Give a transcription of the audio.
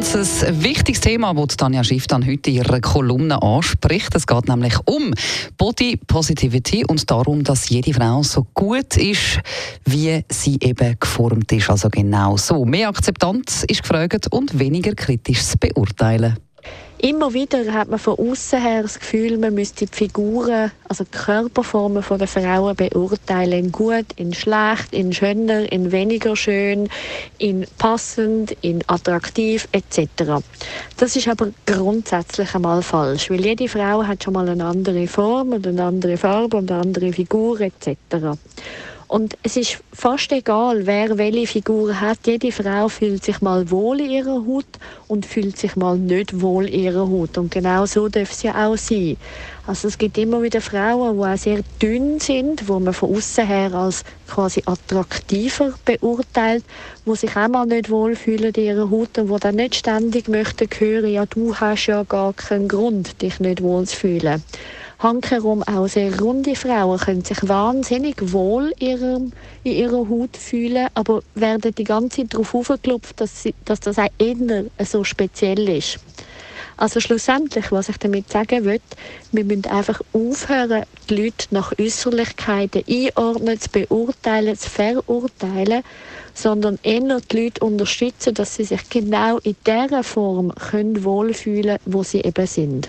ganz ein wichtiges Thema, das Tanja Schiff dann heute in ihrer Kolumne anspricht. Es geht nämlich um Body Positivity und darum, dass jede Frau so gut ist, wie sie eben geformt ist. Also genau so. Mehr Akzeptanz ist gefragt und weniger kritisches Beurteilen. Immer wieder hat man von außen her das Gefühl, man müsste die Figuren, also die Körperformen der Frauen beurteilen. In gut, in schlecht, in schöner, in weniger schön, in passend, in attraktiv etc. Das ist aber grundsätzlich einmal falsch, weil jede Frau hat schon mal eine andere Form und eine andere Farbe und eine andere Figur etc. Und es ist fast egal, wer welche Figur hat. Jede Frau fühlt sich mal wohl in ihrer Haut und fühlt sich mal nicht wohl in ihrer Haut. Und genau so darf es ja auch sein. Also es gibt immer wieder Frauen, die auch sehr dünn sind, wo man von außen her als quasi attraktiver beurteilt, wo sich auch mal nicht wohlfühlen in ihrer Haut und wo dann nicht ständig möchten hören, ja du hast ja gar keinen Grund, dich nicht wohl zu fühlen hankerum auch sehr runde Frauen können sich wahnsinnig wohl in ihrer Haut fühlen, aber werden die ganze Zeit darauf aufgeklopft, dass, dass das auch eher so speziell ist. Also schlussendlich, was ich damit sagen will, wir müssen einfach aufhören, die Leute nach Äußerlichkeiten einordnen, zu beurteilen, zu verurteilen, sondern eher die Leute unterstützen, dass sie sich genau in der Form können wohlfühlen können, wo sie eben sind.